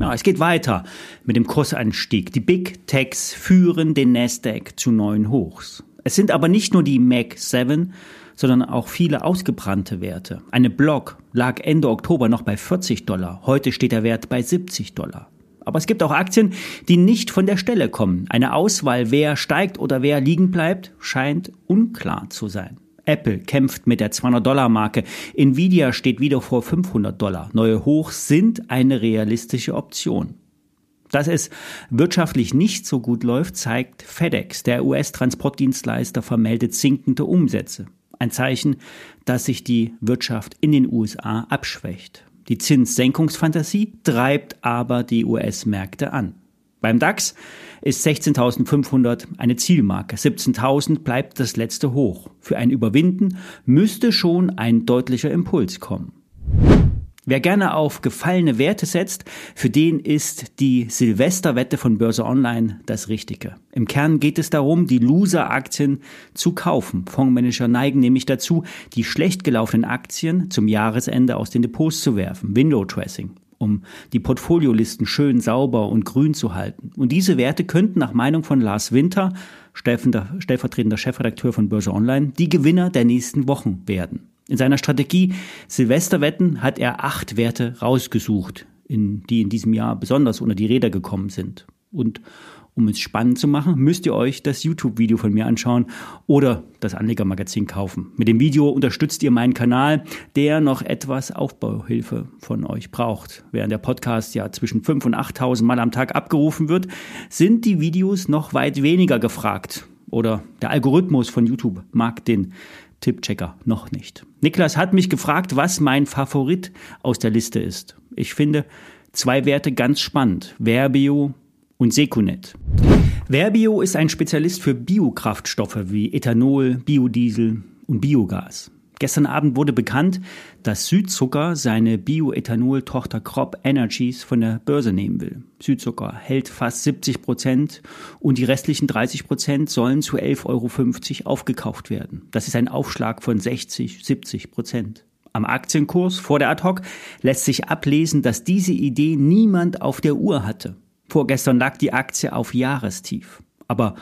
Ja, es geht weiter mit dem Kursanstieg. Die Big Techs führen den Nasdaq zu neuen Hochs. Es sind aber nicht nur die Mac 7, sondern auch viele ausgebrannte Werte. Eine Block lag Ende Oktober noch bei 40 Dollar. Heute steht der Wert bei 70 Dollar. Aber es gibt auch Aktien, die nicht von der Stelle kommen. Eine Auswahl, wer steigt oder wer liegen bleibt, scheint unklar zu sein. Apple kämpft mit der 200-Dollar-Marke. Nvidia steht wieder vor 500 Dollar. Neue Hochs sind eine realistische Option. Dass es wirtschaftlich nicht so gut läuft, zeigt FedEx. Der US-Transportdienstleister vermeldet sinkende Umsätze. Ein Zeichen, dass sich die Wirtschaft in den USA abschwächt. Die Zinssenkungsfantasie treibt aber die US-Märkte an. Beim DAX ist 16.500 eine Zielmarke. 17.000 bleibt das letzte Hoch. Für ein Überwinden müsste schon ein deutlicher Impuls kommen. Wer gerne auf gefallene Werte setzt, für den ist die Silvesterwette von Börse Online das Richtige. Im Kern geht es darum, die Loser-Aktien zu kaufen. Fondsmanager neigen nämlich dazu, die schlecht gelaufenen Aktien zum Jahresende aus den Depots zu werfen. Window Dressing um die Portfoliolisten schön sauber und grün zu halten. Und diese Werte könnten nach Meinung von Lars Winter, stellvertretender Chefredakteur von Börse Online, die Gewinner der nächsten Wochen werden. In seiner Strategie Silvesterwetten hat er acht Werte rausgesucht, in, die in diesem Jahr besonders unter die Räder gekommen sind. Und um es spannend zu machen, müsst ihr euch das YouTube-Video von mir anschauen oder das Anlegermagazin kaufen. Mit dem Video unterstützt ihr meinen Kanal, der noch etwas Aufbauhilfe von euch braucht. Während der Podcast ja zwischen 5.000 und 8.000 Mal am Tag abgerufen wird, sind die Videos noch weit weniger gefragt. Oder der Algorithmus von YouTube mag den Tippchecker noch nicht. Niklas hat mich gefragt, was mein Favorit aus der Liste ist. Ich finde zwei Werte ganz spannend. Verbio und Secunet. Verbio ist ein Spezialist für Biokraftstoffe wie Ethanol, Biodiesel und Biogas. Gestern Abend wurde bekannt, dass Südzucker seine Bioethanol-Tochter Crop Energies von der Börse nehmen will. Südzucker hält fast 70 Prozent und die restlichen 30 Prozent sollen zu 11,50 Euro aufgekauft werden. Das ist ein Aufschlag von 60, 70 Prozent. Am Aktienkurs vor der Ad-Hoc lässt sich ablesen, dass diese Idee niemand auf der Uhr hatte. Vorgestern lag die Aktie auf Jahrestief, aber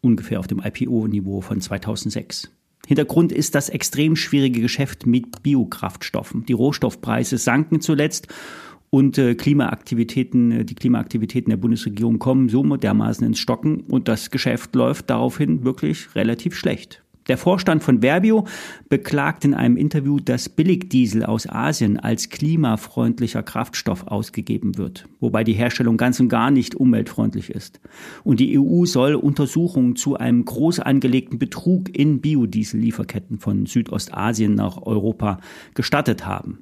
ungefähr auf dem IPO-Niveau von 2006. Hintergrund ist das extrem schwierige Geschäft mit Biokraftstoffen. Die Rohstoffpreise sanken zuletzt und äh, Klimaaktivitäten, äh, die Klimaaktivitäten der Bundesregierung kommen so dermaßen ins Stocken und das Geschäft läuft daraufhin wirklich relativ schlecht. Der Vorstand von Verbio beklagt in einem Interview, dass Billigdiesel aus Asien als klimafreundlicher Kraftstoff ausgegeben wird, wobei die Herstellung ganz und gar nicht umweltfreundlich ist. Und die EU soll Untersuchungen zu einem groß angelegten Betrug in Biodiesel-Lieferketten von Südostasien nach Europa gestattet haben.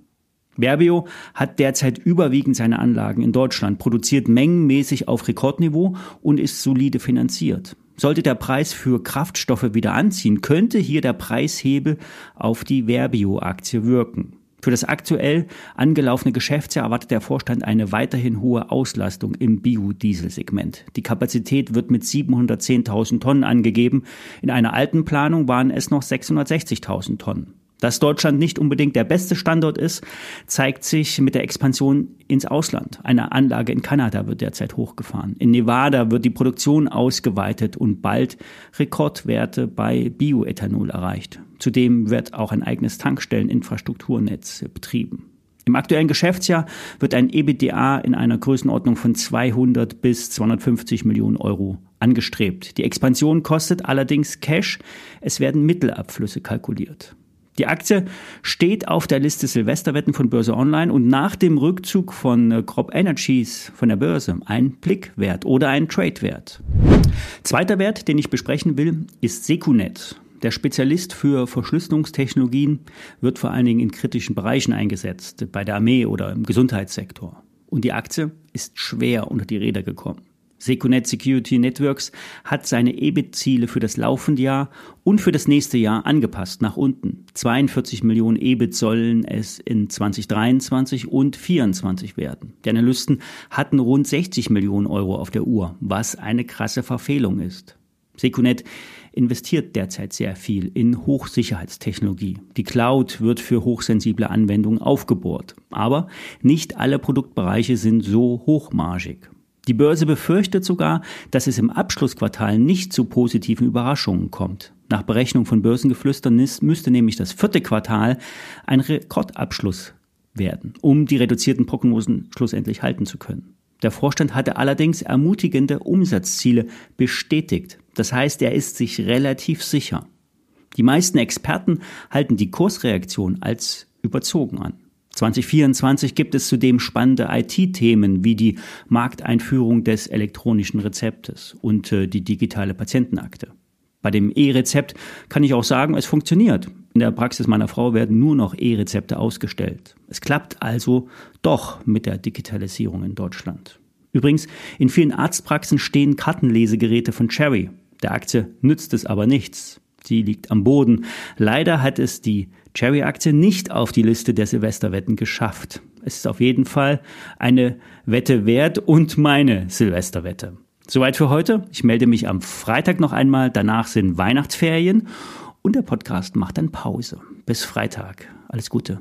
Verbio hat derzeit überwiegend seine Anlagen in Deutschland, produziert mengenmäßig auf Rekordniveau und ist solide finanziert. Sollte der Preis für Kraftstoffe wieder anziehen, könnte hier der Preishebel auf die Verbio-Aktie wirken. Für das aktuell angelaufene Geschäftsjahr erwartet der Vorstand eine weiterhin hohe Auslastung im Biodieselsegment. Die Kapazität wird mit 710.000 Tonnen angegeben. In einer alten Planung waren es noch 660.000 Tonnen. Dass Deutschland nicht unbedingt der beste Standort ist, zeigt sich mit der Expansion ins Ausland. Eine Anlage in Kanada wird derzeit hochgefahren. In Nevada wird die Produktion ausgeweitet und bald Rekordwerte bei Bioethanol erreicht. Zudem wird auch ein eigenes Tankstelleninfrastrukturnetz betrieben. Im aktuellen Geschäftsjahr wird ein EBITDA in einer Größenordnung von 200 bis 250 Millionen Euro angestrebt. Die Expansion kostet allerdings Cash. Es werden Mittelabflüsse kalkuliert. Die Aktie steht auf der Liste Silvesterwetten von Börse Online und nach dem Rückzug von äh, Crop Energies von der Börse ein Blickwert oder ein Tradewert. Zweiter Wert, den ich besprechen will, ist Secunet. Der Spezialist für Verschlüsselungstechnologien wird vor allen Dingen in kritischen Bereichen eingesetzt, bei der Armee oder im Gesundheitssektor. Und die Aktie ist schwer unter die Räder gekommen. Secunet Security Networks hat seine EBIT-Ziele für das laufende Jahr und für das nächste Jahr angepasst nach unten. 42 Millionen EBIT sollen es in 2023 und 2024 werden. Die Analysten hatten rund 60 Millionen Euro auf der Uhr, was eine krasse Verfehlung ist. Secunet investiert derzeit sehr viel in Hochsicherheitstechnologie. Die Cloud wird für hochsensible Anwendungen aufgebohrt. Aber nicht alle Produktbereiche sind so hochmargig. Die Börse befürchtet sogar, dass es im Abschlussquartal nicht zu positiven Überraschungen kommt. Nach Berechnung von Börsengeflüstern müsste nämlich das vierte Quartal ein Rekordabschluss werden, um die reduzierten Prognosen schlussendlich halten zu können. Der Vorstand hatte allerdings ermutigende Umsatzziele bestätigt. Das heißt, er ist sich relativ sicher. Die meisten Experten halten die Kursreaktion als überzogen an. 2024 gibt es zudem spannende IT-Themen wie die Markteinführung des elektronischen Rezeptes und äh, die digitale Patientenakte. Bei dem E-Rezept kann ich auch sagen, es funktioniert. In der Praxis meiner Frau werden nur noch E-Rezepte ausgestellt. Es klappt also doch mit der Digitalisierung in Deutschland. Übrigens, in vielen Arztpraxen stehen Kartenlesegeräte von Cherry. Der Aktie nützt es aber nichts. Sie liegt am Boden. Leider hat es die Cherry-Aktie nicht auf die Liste der Silvesterwetten geschafft. Es ist auf jeden Fall eine Wette wert und meine Silvesterwette. Soweit für heute. Ich melde mich am Freitag noch einmal. Danach sind Weihnachtsferien und der Podcast macht dann Pause. Bis Freitag. Alles Gute.